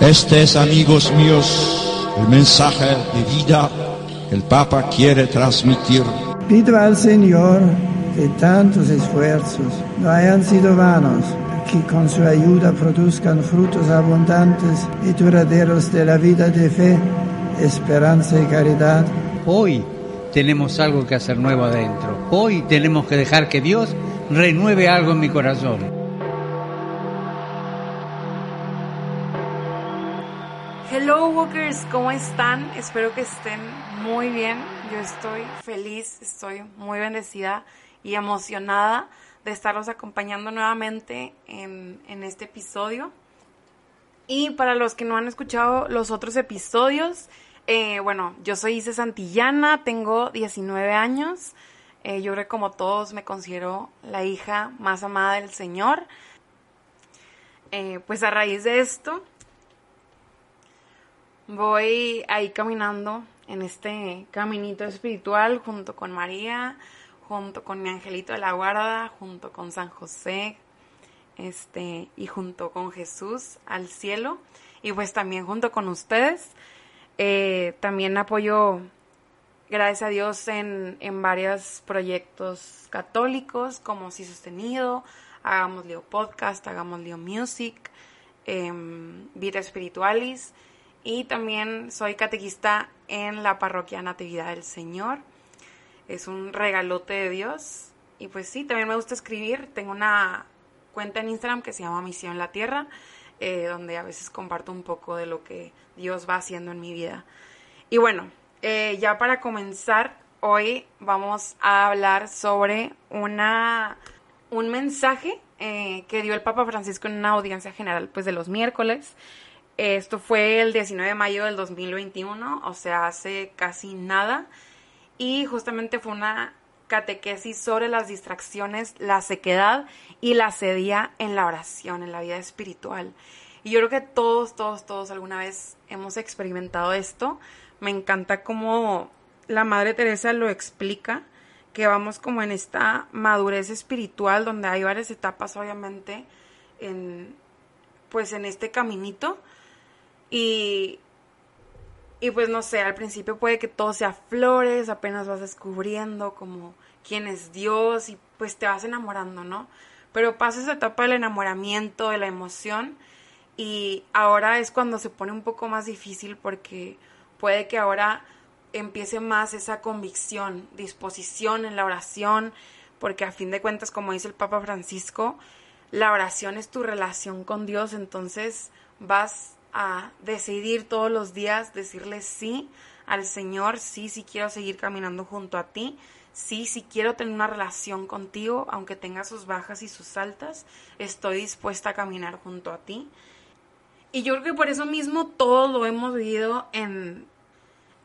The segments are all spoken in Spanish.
Este es, amigos míos, el mensaje de vida que el Papa quiere transmitir. Pido al Señor que tantos esfuerzos no hayan sido vanos, que con su ayuda produzcan frutos abundantes y duraderos de la vida de fe, esperanza y caridad. Hoy tenemos algo que hacer nuevo adentro. Hoy tenemos que dejar que Dios renueve algo en mi corazón. ¿Cómo están? Espero que estén muy bien. Yo estoy feliz, estoy muy bendecida y emocionada de estarlos acompañando nuevamente en, en este episodio. Y para los que no han escuchado los otros episodios, eh, bueno, yo soy Isis Santillana, tengo 19 años. Eh, yo creo que como todos me considero la hija más amada del Señor. Eh, pues a raíz de esto, voy ahí caminando en este caminito espiritual junto con María, junto con mi angelito de la guarda, junto con San José, este, y junto con Jesús al cielo, y pues también junto con ustedes. Eh, también apoyo, gracias a Dios, en, en varios proyectos católicos, como Si Sostenido, Hagamos Leo Podcast, Hagamos Leo Music, em, Vida Espiritualis, y también soy catequista en la parroquia Natividad del Señor. Es un regalote de Dios. Y pues sí, también me gusta escribir. Tengo una cuenta en Instagram que se llama Misión La Tierra, eh, donde a veces comparto un poco de lo que Dios va haciendo en mi vida. Y bueno, eh, ya para comenzar, hoy vamos a hablar sobre una, un mensaje eh, que dio el Papa Francisco en una audiencia general pues, de los miércoles. Esto fue el 19 de mayo del 2021, o sea, hace casi nada. Y justamente fue una catequesis sobre las distracciones, la sequedad y la sedía en la oración, en la vida espiritual. Y yo creo que todos, todos, todos alguna vez hemos experimentado esto. Me encanta cómo la Madre Teresa lo explica, que vamos como en esta madurez espiritual donde hay varias etapas obviamente en pues en este caminito y, y pues no sé, al principio puede que todo sea flores, apenas vas descubriendo como quién es Dios y pues te vas enamorando, ¿no? Pero pasa esa etapa del enamoramiento, de la emoción y ahora es cuando se pone un poco más difícil porque puede que ahora empiece más esa convicción, disposición en la oración, porque a fin de cuentas, como dice el Papa Francisco, la oración es tu relación con Dios, entonces vas a decidir todos los días decirle sí al Señor, sí, sí quiero seguir caminando junto a ti, sí, sí quiero tener una relación contigo, aunque tenga sus bajas y sus altas, estoy dispuesta a caminar junto a ti. Y yo creo que por eso mismo todo lo hemos vivido en,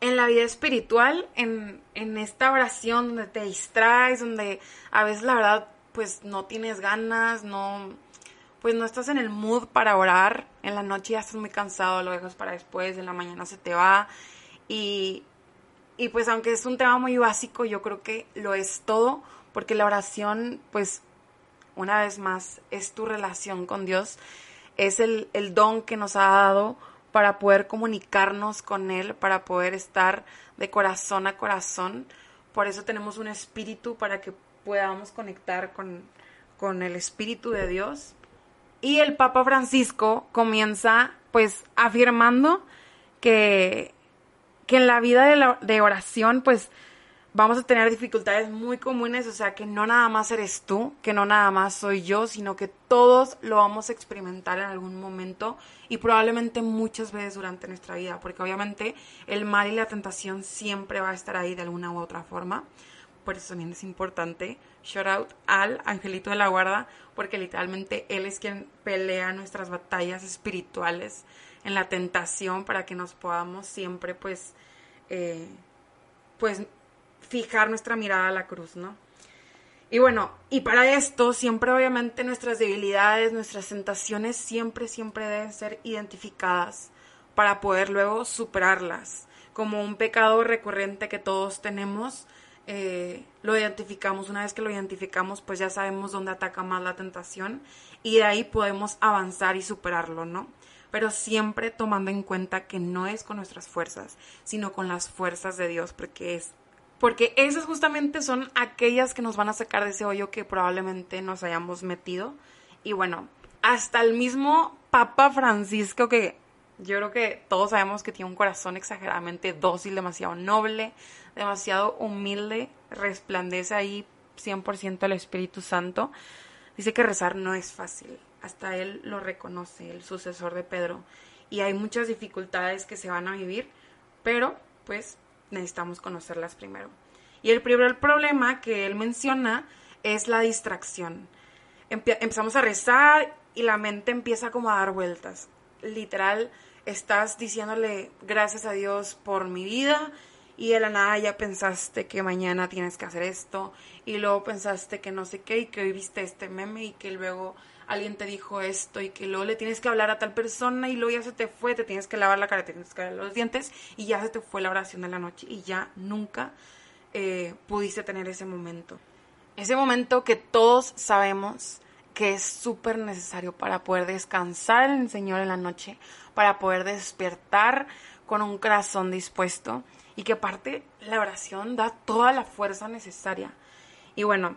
en la vida espiritual, en, en esta oración donde te distraes, donde a veces la verdad pues no tienes ganas, no, pues no estás en el mood para orar, en la noche ya estás muy cansado, lo dejas para después, en la mañana se te va y, y pues aunque es un tema muy básico, yo creo que lo es todo, porque la oración, pues una vez más, es tu relación con Dios, es el, el don que nos ha dado para poder comunicarnos con Él, para poder estar de corazón a corazón. Por eso tenemos un espíritu para que podamos conectar con, con el espíritu de Dios. Y el Papa Francisco comienza pues afirmando que, que en la vida de, oración pues vamos a tener dificultades muy comunes, o sea que no nada más eres tú, que no nada más soy yo, sino que todos lo vamos a experimentar en algún momento y probablemente muchas veces durante nuestra vida, porque obviamente el mal y la tentación siempre va a estar ahí de alguna u otra forma. Por eso también es importante, shout out al angelito de la guarda, porque literalmente él es quien pelea nuestras batallas espirituales en la tentación para que nos podamos siempre pues, eh, pues fijar nuestra mirada a la cruz, ¿no? Y bueno, y para esto siempre obviamente nuestras debilidades, nuestras tentaciones siempre, siempre deben ser identificadas para poder luego superarlas. Como un pecado recurrente que todos tenemos, eh, lo identificamos. Una vez que lo identificamos, pues ya sabemos dónde ataca más la tentación y de ahí podemos avanzar y superarlo, ¿no? Pero siempre tomando en cuenta que no es con nuestras fuerzas, sino con las fuerzas de Dios, porque es porque esas justamente son aquellas que nos van a sacar de ese hoyo que probablemente nos hayamos metido. Y bueno, hasta el mismo Papa Francisco, que yo creo que todos sabemos que tiene un corazón exageradamente dócil, demasiado noble, demasiado humilde, resplandece ahí 100% el Espíritu Santo. Dice que rezar no es fácil, hasta él lo reconoce, el sucesor de Pedro. Y hay muchas dificultades que se van a vivir, pero pues necesitamos conocerlas primero. Y el primer problema que él menciona es la distracción. empezamos a rezar y la mente empieza como a dar vueltas. Literal, estás diciéndole gracias a Dios por mi vida y de la nada ya pensaste que mañana tienes que hacer esto y luego pensaste que no sé qué y que hoy viste este meme y que luego alguien te dijo esto y que luego le tienes que hablar a tal persona y luego ya se te fue, te tienes que lavar la cara, te tienes que lavar los dientes y ya se te fue la oración de la noche y ya nunca eh, pudiste tener ese momento. Ese momento que todos sabemos que es súper necesario para poder descansar en el Señor en la noche, para poder despertar con un corazón dispuesto y que aparte la oración da toda la fuerza necesaria. Y bueno,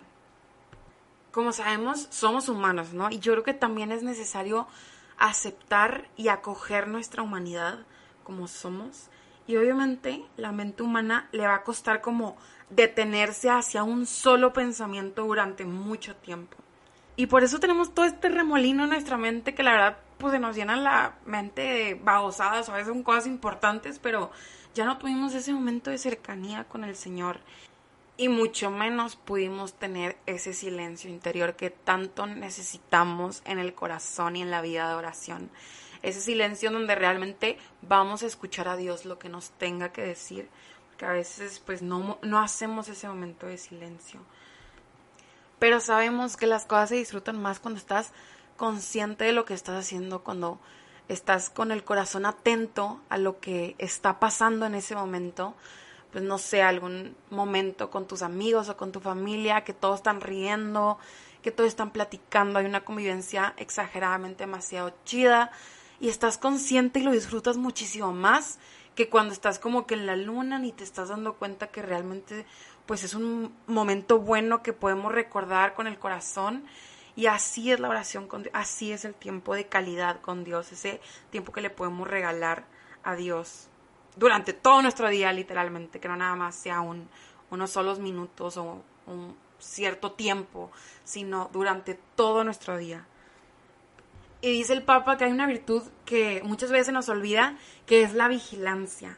como sabemos, somos humanos, ¿no? Y yo creo que también es necesario aceptar y acoger nuestra humanidad como somos. Y obviamente la mente humana le va a costar como detenerse hacia un solo pensamiento durante mucho tiempo. Y por eso tenemos todo este remolino en nuestra mente que la verdad pues se nos llena la mente de babosadas, a veces son cosas importantes, pero ya no tuvimos ese momento de cercanía con el Señor y mucho menos pudimos tener ese silencio interior que tanto necesitamos en el corazón y en la vida de oración. Ese silencio donde realmente vamos a escuchar a Dios lo que nos tenga que decir, que a veces pues no, no hacemos ese momento de silencio. Pero sabemos que las cosas se disfrutan más cuando estás consciente de lo que estás haciendo, cuando estás con el corazón atento a lo que está pasando en ese momento, pues no sé, algún momento con tus amigos o con tu familia, que todos están riendo, que todos están platicando, hay una convivencia exageradamente demasiado chida y estás consciente y lo disfrutas muchísimo más que cuando estás como que en la luna ni te estás dando cuenta que realmente pues es un momento bueno que podemos recordar con el corazón y así es la oración con Dios, así es el tiempo de calidad con Dios, ese tiempo que le podemos regalar a Dios durante todo nuestro día, literalmente, que no nada más sea un, unos solos minutos o un cierto tiempo, sino durante todo nuestro día. Y dice el Papa que hay una virtud que muchas veces nos olvida, que es la vigilancia.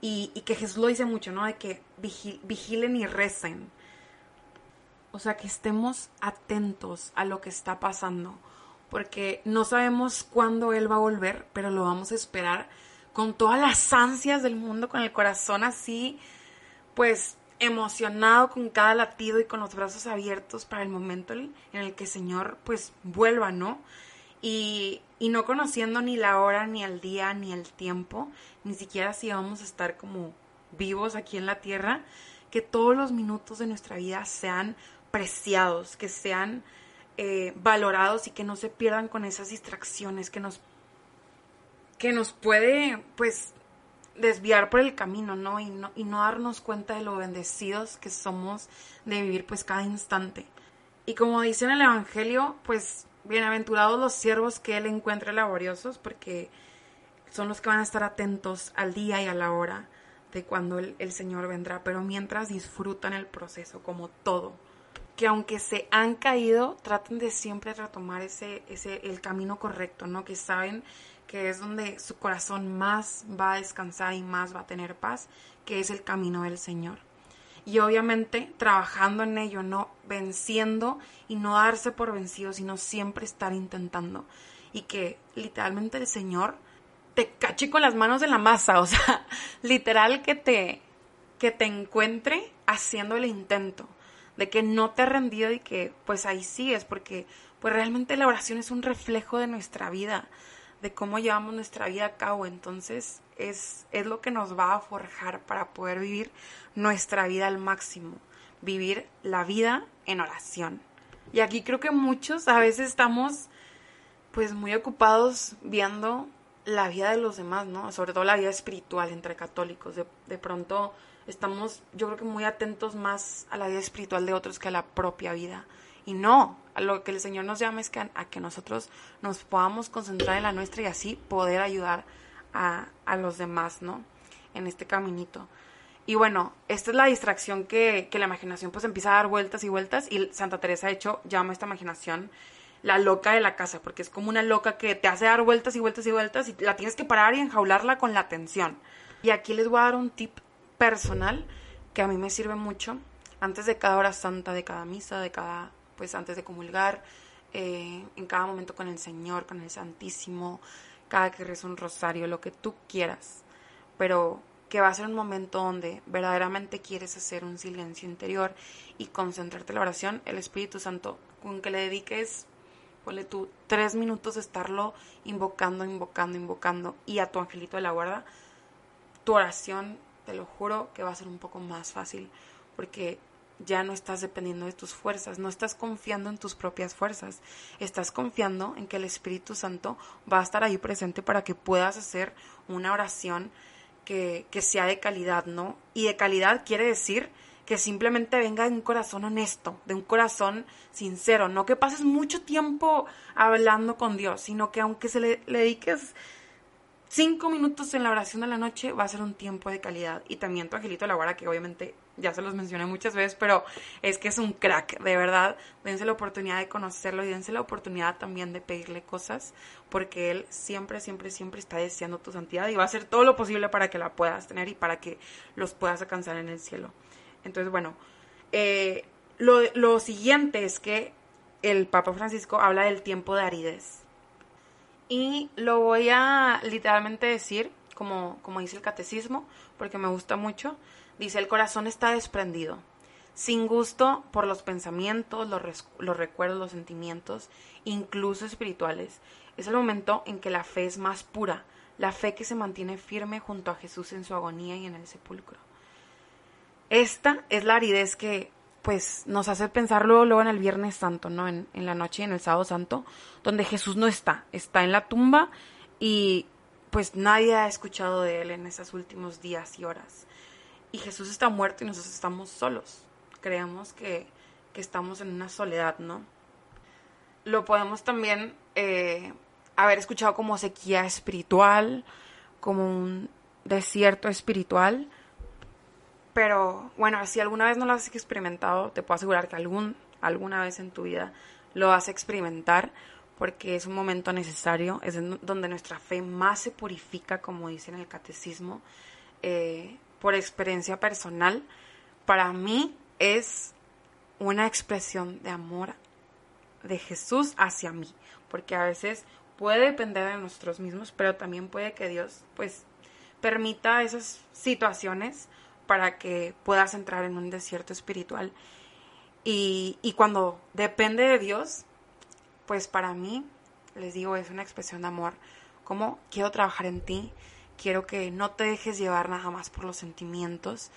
Y, que Jesús lo dice mucho, ¿no? De que vigilen y recen. O sea, que estemos atentos a lo que está pasando. Porque no sabemos cuándo Él va a volver, pero lo vamos a esperar con todas las ansias del mundo, con el corazón así, pues emocionado con cada latido y con los brazos abiertos para el momento en el que el Señor pues vuelva, ¿no? Y, y no conociendo ni la hora, ni el día, ni el tiempo, ni siquiera si vamos a estar como vivos aquí en la tierra, que todos los minutos de nuestra vida sean preciados, que sean eh, valorados y que no se pierdan con esas distracciones que nos que nos puede, pues, desviar por el camino, ¿no? Y, ¿no? y no darnos cuenta de lo bendecidos que somos de vivir, pues, cada instante. Y como dice en el Evangelio, pues, bienaventurados los siervos que Él encuentre laboriosos, porque son los que van a estar atentos al día y a la hora de cuando el, el Señor vendrá, pero mientras disfrutan el proceso, como todo que aunque se han caído, traten de siempre retomar ese, ese, el camino correcto, ¿no? Que saben que es donde su corazón más va a descansar y más va a tener paz, que es el camino del Señor. y obviamente trabajando en ello, no venciendo y no darse por vencido, sino siempre estar intentando. Y que literalmente el Señor te cache con las manos en la masa, o sea, literal que te que te encuentre haciendo el intento, de que no te ha rendido y que pues ahí sigues, porque pues realmente la oración es un reflejo de nuestra vida, de cómo llevamos nuestra vida a cabo, entonces es, es lo que nos va a forjar para poder vivir nuestra vida al máximo, vivir la vida en oración. Y aquí creo que muchos a veces estamos pues muy ocupados viendo la vida de los demás, ¿no? Sobre todo la vida espiritual entre católicos. De, de pronto estamos, yo creo que muy atentos más a la vida espiritual de otros que a la propia vida. Y no, a lo que el Señor nos llama es que a, que nosotros nos podamos concentrar en la nuestra y así poder ayudar a, a, los demás, ¿no? En este caminito. Y bueno, esta es la distracción que, que la imaginación pues empieza a dar vueltas y vueltas y Santa Teresa de hecho llama a esta imaginación la loca de la casa, porque es como una loca que te hace dar vueltas y vueltas y vueltas y la tienes que parar y enjaularla con la atención. Y aquí les voy a dar un tip personal que a mí me sirve mucho antes de cada hora santa, de cada misa, de cada, pues antes de comulgar, eh, en cada momento con el Señor, con el Santísimo, cada que rezo un rosario, lo que tú quieras, pero que va a ser un momento donde verdaderamente quieres hacer un silencio interior y concentrarte en la oración, el Espíritu Santo, con que le dediques, ponle tú, tres minutos de estarlo invocando, invocando, invocando, y a tu angelito de la guarda, tu oración te lo juro que va a ser un poco más fácil porque ya no estás dependiendo de tus fuerzas, no estás confiando en tus propias fuerzas, estás confiando en que el Espíritu Santo va a estar ahí presente para que puedas hacer una oración que, sea de calidad, ¿no? Y de calidad quiere decir que simplemente venga de un corazón honesto, de un corazón sincero, no que pases mucho tiempo hablando con Dios, sino que aunque se le, le dediques cinco minutos en la oración de la noche va a ser un tiempo de calidad. Y también tu angelito de la guarda, que obviamente ya se los mencioné muchas veces, pero es que es un crack, de verdad. Dense la oportunidad de conocerlo y dense la oportunidad también de pedirle cosas, porque él siempre, siempre, siempre está deseando tu santidad y va a hacer todo lo posible para que la puedas tener y para que los puedas alcanzar en el cielo. Entonces, bueno, eh, lo, lo siguiente es que el Papa Francisco habla del tiempo de aridez y lo voy a literalmente decir, como, como dice el catecismo, porque me gusta mucho. Dice, el corazón está desprendido, sin gusto por los pensamientos, los, los recuerdos, los sentimientos, incluso espirituales. Es el momento en que la fe es más pura, la fe que se mantiene firme junto a Jesús en su agonía y en el sepulcro. Esta es la aridez que pues nos hace pensar luego, en el Viernes Santo, ¿no? En, en la noche y en el Sábado Santo, donde Jesús no está, está en la tumba y pues nadie ha escuchado de él en esos últimos días y horas. Y Jesús está muerto y nosotros estamos solos. Creemos que, que estamos en una soledad, ¿no? Lo podemos también eh, haber escuchado como sequía espiritual, como un desierto espiritual, pero bueno, si alguna vez no lo has experimentado, te puedo asegurar que algún, alguna vez en tu vida lo vas a experimentar porque es un momento necesario, es donde nuestra fe más se purifica, como dice en el catecismo, eh, por experiencia personal. Para mí es una expresión de amor de Jesús hacia mí, porque a veces puede depender de nosotros mismos, pero también puede que Dios pues permita esas situaciones para que puedas entrar en un desierto espiritual. Y, y cuando depende de Dios, pues para mí, les digo, es una expresión de amor. Como quiero trabajar en ti, quiero que no te dejes llevar nada más por los sentimientos,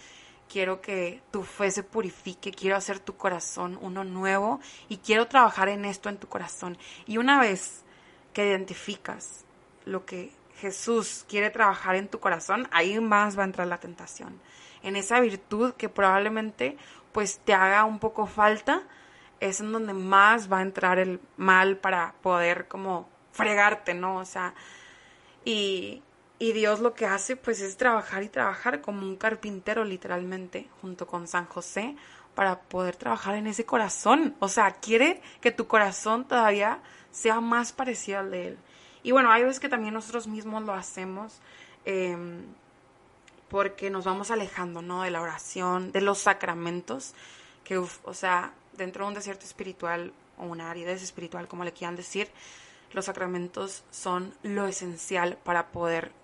quiero que tu fe se purifique, quiero hacer tu corazón uno nuevo y quiero trabajar en esto en tu corazón. Y una vez que identificas lo que Jesús quiere trabajar en tu corazón, ahí más va a entrar la tentación en esa virtud que probablemente pues te haga un poco falta, es en donde más va a entrar el mal para poder como fregarte, ¿no? O sea, y, y Dios lo que hace pues es trabajar y trabajar como un carpintero literalmente junto con San José para poder trabajar en ese corazón. O sea, quiere que tu corazón todavía sea más parecido al de Él. Y bueno, hay veces que también nosotros mismos lo hacemos. Eh, porque nos vamos alejando, ¿no? De la oración, de los sacramentos, que, o sea, dentro de un desierto espiritual o una aridez espiritual, como le quieran decir, los sacramentos son lo esencial para poder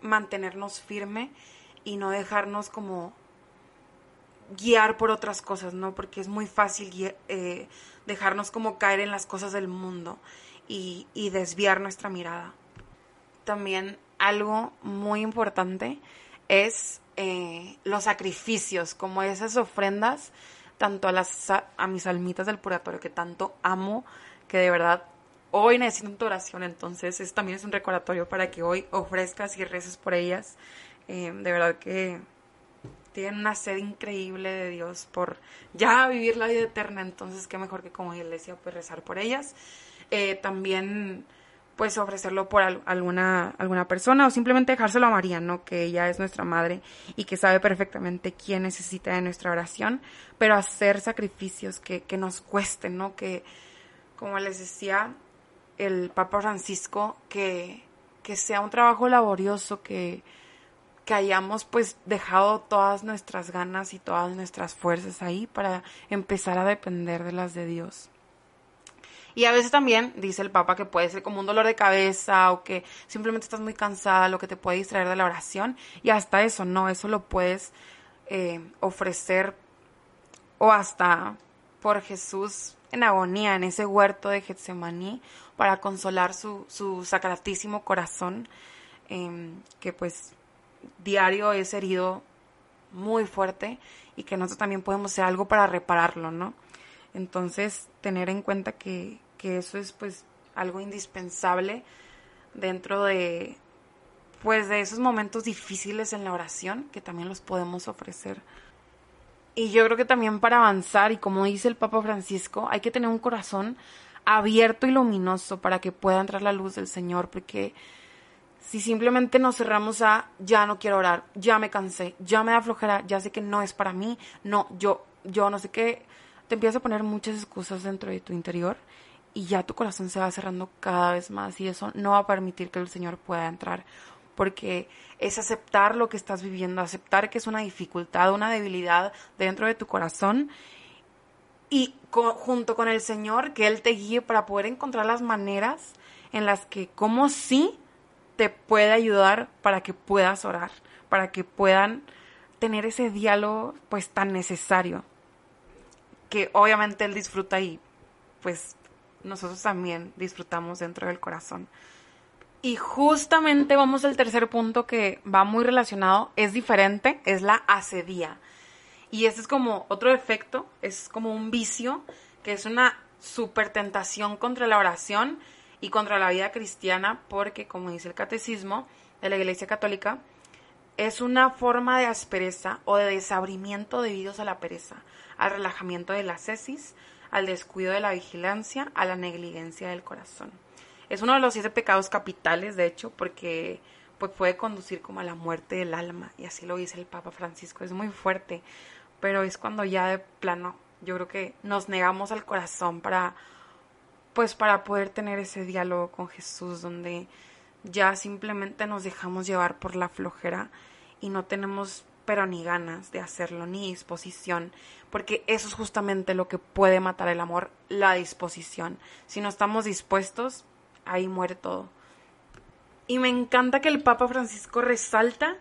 mantenernos firme y no dejarnos como guiar por otras cosas, ¿no? Porque es muy fácil eh, dejarnos como caer en las cosas del mundo y, desviar nuestra mirada. También algo muy importante es eh, los sacrificios, como esas ofrendas, tanto a, las, a mis almitas del purgatorio que tanto amo, que de verdad hoy necesito tu oración, entonces es, también es un recordatorio para que hoy ofrezcas y reces por ellas. Eh, de verdad que tienen una sed increíble de Dios por ya vivir la vida eterna, entonces qué mejor que como iglesia pues rezar por ellas. Eh, también pues ofrecerlo por alguna, alguna persona o simplemente dejárselo a María, ¿no? Que ella es nuestra madre y que sabe perfectamente quién necesita de nuestra oración, pero hacer sacrificios que, que nos cuesten, ¿no? Que, como les decía el Papa Francisco, que, que sea un trabajo laborioso, que, que hayamos pues dejado todas nuestras ganas y todas nuestras fuerzas ahí para empezar a depender de las de Dios. Y a veces también dice el Papa que puede ser como un dolor de cabeza o que simplemente estás muy cansada, lo que te puede distraer de la oración. Y hasta eso, no, eso lo puedes eh, ofrecer o hasta por Jesús en agonía, en ese huerto de Getsemaní, para consolar su, su sacratísimo corazón, em, que pues diario es herido muy fuerte y que nosotros también podemos hacer algo para repararlo, ¿no? Entonces, tener en cuenta que, que eso es pues algo indispensable dentro de pues de esos momentos difíciles en la oración que también los podemos ofrecer. Y yo creo que también para avanzar y como dice el Papa Francisco, hay que tener un corazón abierto y luminoso para que pueda entrar la luz del Señor, porque si simplemente nos cerramos a ya no quiero orar, ya me cansé, ya me da flojera, ya sé que no es para mí, no, yo yo no sé qué, te empiezas a poner muchas excusas dentro de tu interior y ya tu corazón se va cerrando cada vez más y eso no va a permitir que el Señor pueda entrar porque es aceptar lo que estás viviendo, aceptar que es una dificultad, una debilidad dentro de tu corazón y junto con el Señor que Él te guíe para poder encontrar las maneras en las que como sí te puede ayudar para que puedas orar, para que puedan tener ese diálogo pues tan necesario que obviamente Él disfruta y pues nosotros también disfrutamos dentro del corazón. Y justamente vamos al tercer punto que va muy relacionado, es diferente, es la asedía. Y ese es como otro efecto, es como un vicio, que es una super tentación contra la oración y contra la vida cristiana, porque como dice el catecismo de la Iglesia Católica, es una forma de aspereza o de desabrimiento debido a la pereza, al relajamiento de la cesis, al descuido de la vigilancia, a la negligencia del corazón. Es uno de los siete pecados capitales, de hecho, porque pues, puede conducir como a la muerte del alma, y así lo dice el Papa Francisco. Es muy fuerte, pero es cuando ya de plano, yo creo que nos negamos al corazón para, pues, para poder tener ese diálogo con Jesús, donde ya simplemente nos dejamos llevar por la flojera y no tenemos pero ni ganas de hacerlo, ni disposición, porque eso es justamente lo que puede matar el amor, la disposición. Si no estamos dispuestos, ahí muere todo. Y me encanta que el Papa Francisco resalta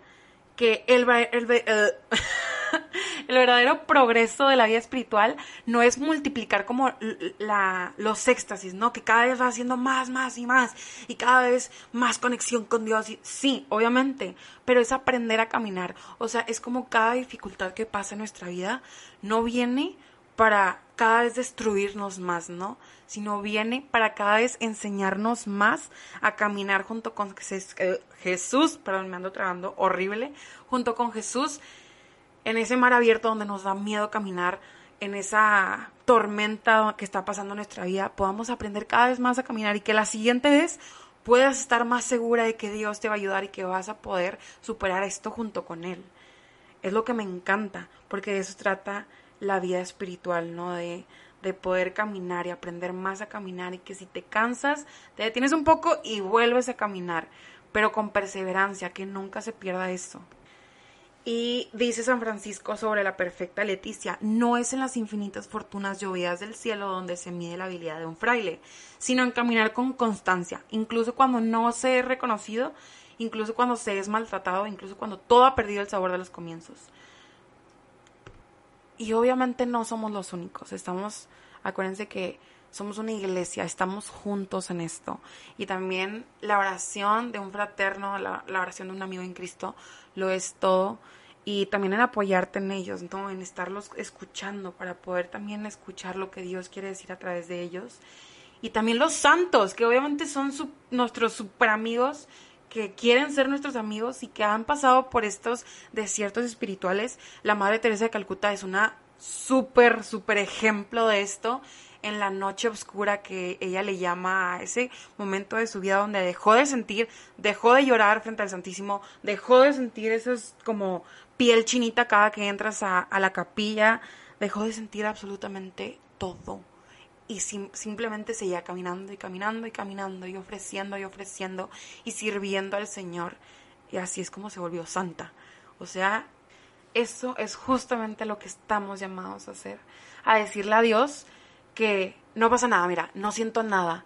que el, el, eh, el verdadero progreso de la vida espiritual no es multiplicar como la, los éxtasis, ¿no? Que cada vez va haciendo más, más y más y cada vez más conexión con Dios. sí, obviamente, pero es aprender a caminar. O sea, es como cada dificultad que pasa en nuestra vida no viene para cada vez destruirnos más, ¿no? Sino viene para cada vez enseñarnos más a caminar junto con eh, Jesús, perdón, me ando trabando horrible, junto con Jesús en ese mar abierto donde nos da miedo caminar, en esa tormenta que está pasando en nuestra vida, podamos aprender cada vez más a caminar y que la siguiente vez puedas estar más segura de que Dios te va a ayudar y que vas a poder superar esto junto con Él. Es lo que me encanta, porque de eso trata la vida espiritual, ¿no? De, de poder caminar y aprender más a caminar y que si te cansas, te detienes un poco y vuelves a caminar, pero con perseverancia, que nunca se pierda eso. Y dice San Francisco sobre la perfecta Leticia, no es en las infinitas fortunas llovidas del cielo donde se mide la habilidad de un fraile, sino en caminar con constancia, incluso cuando no se es reconocido, incluso cuando se es maltratado, incluso cuando todo ha perdido el sabor de los comienzos. Y obviamente no somos los únicos, estamos, acuérdense que somos una iglesia, estamos juntos en esto. Y también la oración de un fraterno, la, oración de un amigo en Cristo, lo es todo. Y también en apoyarte en ellos, ¿no? en estarlos escuchando para poder también escuchar lo que Dios quiere decir a través de ellos. Y también los santos, que obviamente son nuestros super amigos, que quieren ser nuestros amigos y que han pasado por estos desiertos espirituales. La Madre Teresa de Calcuta es una súper, súper ejemplo de esto en la noche oscura que ella le llama a ese momento de su vida donde dejó de sentir, dejó de llorar frente al Santísimo, dejó de sentir eso es como piel chinita cada que entras a, la capilla, dejó de sentir absolutamente todo y simplemente seguía caminando y caminando y caminando y ofreciendo y ofreciendo y sirviendo al Señor. Y así es como se volvió santa. O sea, eso es justamente lo que estamos llamados a hacer. A decirle a Dios, que no pasa nada, mira, no siento nada.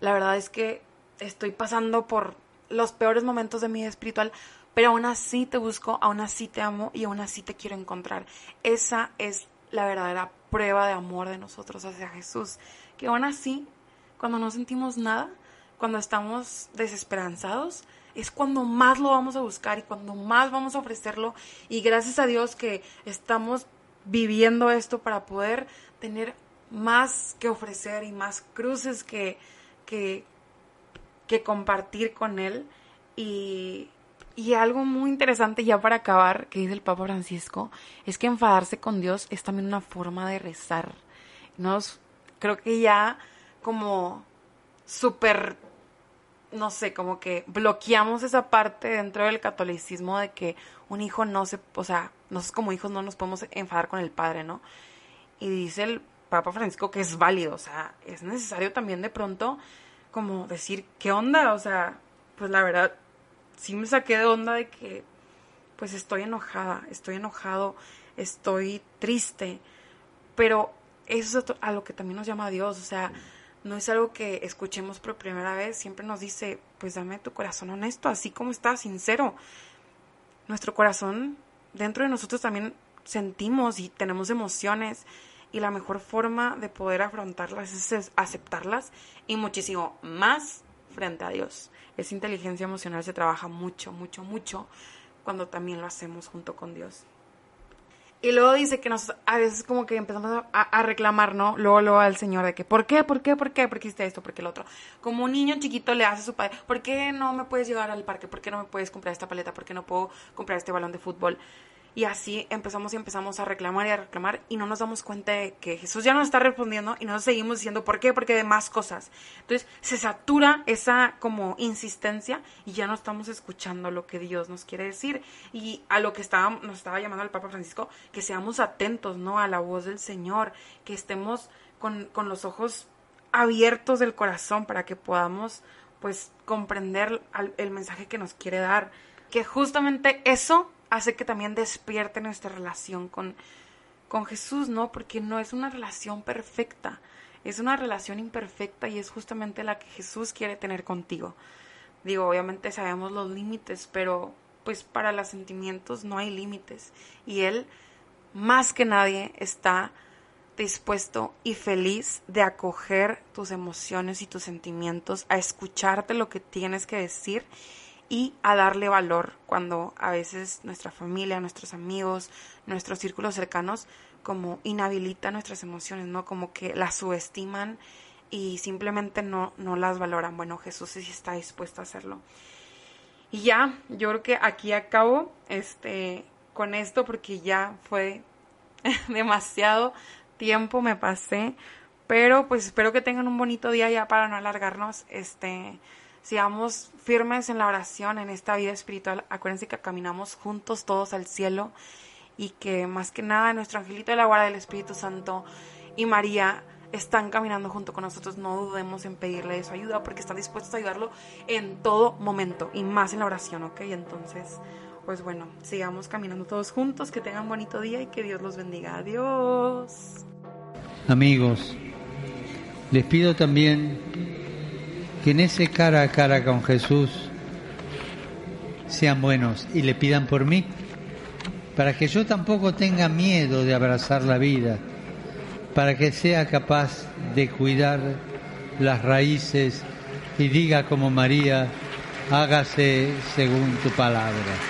La verdad es que estoy pasando por los peores momentos de mi vida espiritual, pero aún así te busco, aún así te amo y aún así te quiero encontrar. Esa es la verdadera prueba de amor de nosotros hacia Jesús, que aún así, cuando no sentimos nada, cuando estamos desesperanzados, es cuando más lo vamos a buscar y cuando más vamos a ofrecerlo. Y gracias a Dios que estamos viviendo esto para poder tener más que ofrecer y más cruces que, que, que compartir con Él. Y, y algo muy interesante ya para acabar, que dice el Papa Francisco, es que enfadarse con Dios es también una forma de rezar. Nos, creo que ya como súper, no sé, como que bloqueamos esa parte dentro del catolicismo de que un hijo no se, o sea, nosotros como hijos no nos podemos enfadar con el padre, ¿no? Y dice el Papa Francisco que es válido, o sea, es necesario también de pronto como decir, ¿qué onda? O sea, pues la verdad, sí me saqué de onda de que, pues estoy enojada, estoy enojado, estoy triste, pero eso es a lo que también nos llama Dios, o sea, no es algo que escuchemos por primera vez, siempre nos dice, pues dame tu corazón honesto, así como está, sincero. Nuestro corazón, dentro de nosotros también sentimos y tenemos emociones y la mejor forma de poder afrontarlas es aceptarlas y muchísimo más frente a Dios. Esa inteligencia emocional se trabaja mucho, mucho, mucho cuando también lo hacemos junto con Dios. Y luego dice que nos, a veces como que empezamos a, reclamar, ¿no? Luego, luego al Señor de que, ¿por qué? ¿Por qué? ¿Por qué? ¿Por qué hiciste esto? ¿Por qué el otro? Como un niño chiquito le hace a su padre, ¿por qué no me puedes llevar al parque? ¿Por qué no me puedes comprar esta paleta? ¿Por qué no puedo comprar este balón de fútbol? Y así empezamos y empezamos a reclamar y a reclamar y no nos damos cuenta de que Jesús ya nos está respondiendo y nos seguimos diciendo por qué, porque de más cosas. Entonces se satura esa como insistencia y ya no estamos escuchando lo que Dios nos quiere decir y a lo que estaba, nos estaba llamando el Papa Francisco, que seamos atentos, ¿no? A la voz del Señor, que estemos con, con los ojos abiertos del corazón para que podamos pues comprender el mensaje que nos quiere dar. Que justamente eso hace que también despierte nuestra relación con, con Jesús, ¿no? Porque no es una relación perfecta, es una relación imperfecta y es justamente la que Jesús quiere tener contigo. Digo, obviamente sabemos los límites, pero pues para los sentimientos no hay límites. Y Él, más que nadie, está dispuesto y feliz de acoger tus emociones y tus sentimientos, a escucharte lo que tienes que decir y a darle valor cuando a veces nuestra familia, nuestros amigos, nuestros círculos cercanos como inhabilitan nuestras emociones, ¿no? Como que las subestiman y simplemente no, no las valoran. Bueno, Jesús sí está dispuesto a hacerlo. Y ya, yo creo que aquí acabo este, con esto porque ya fue demasiado tiempo me pasé. Pero pues espero que tengan un bonito día ya para no alargarnos. Este, sigamos firmes en la oración, en esta vida espiritual. Acuérdense que caminamos juntos todos al cielo y que más que nada nuestro angelito de la guarda del Espíritu Santo y María están caminando junto con nosotros. No dudemos en pedirle su ayuda porque están dispuestos a ayudarlo en todo momento y más en la oración, ¿ok? Entonces, pues bueno, sigamos caminando todos juntos, que tengan bonito día y que Dios los bendiga. Adiós. Amigos, les pido también que en ese cara a cara con Jesús sean buenos y le pidan por mí, para que yo tampoco tenga miedo de abrazar la vida, para que sea capaz de cuidar las raíces y diga como María, hágase según tu palabra.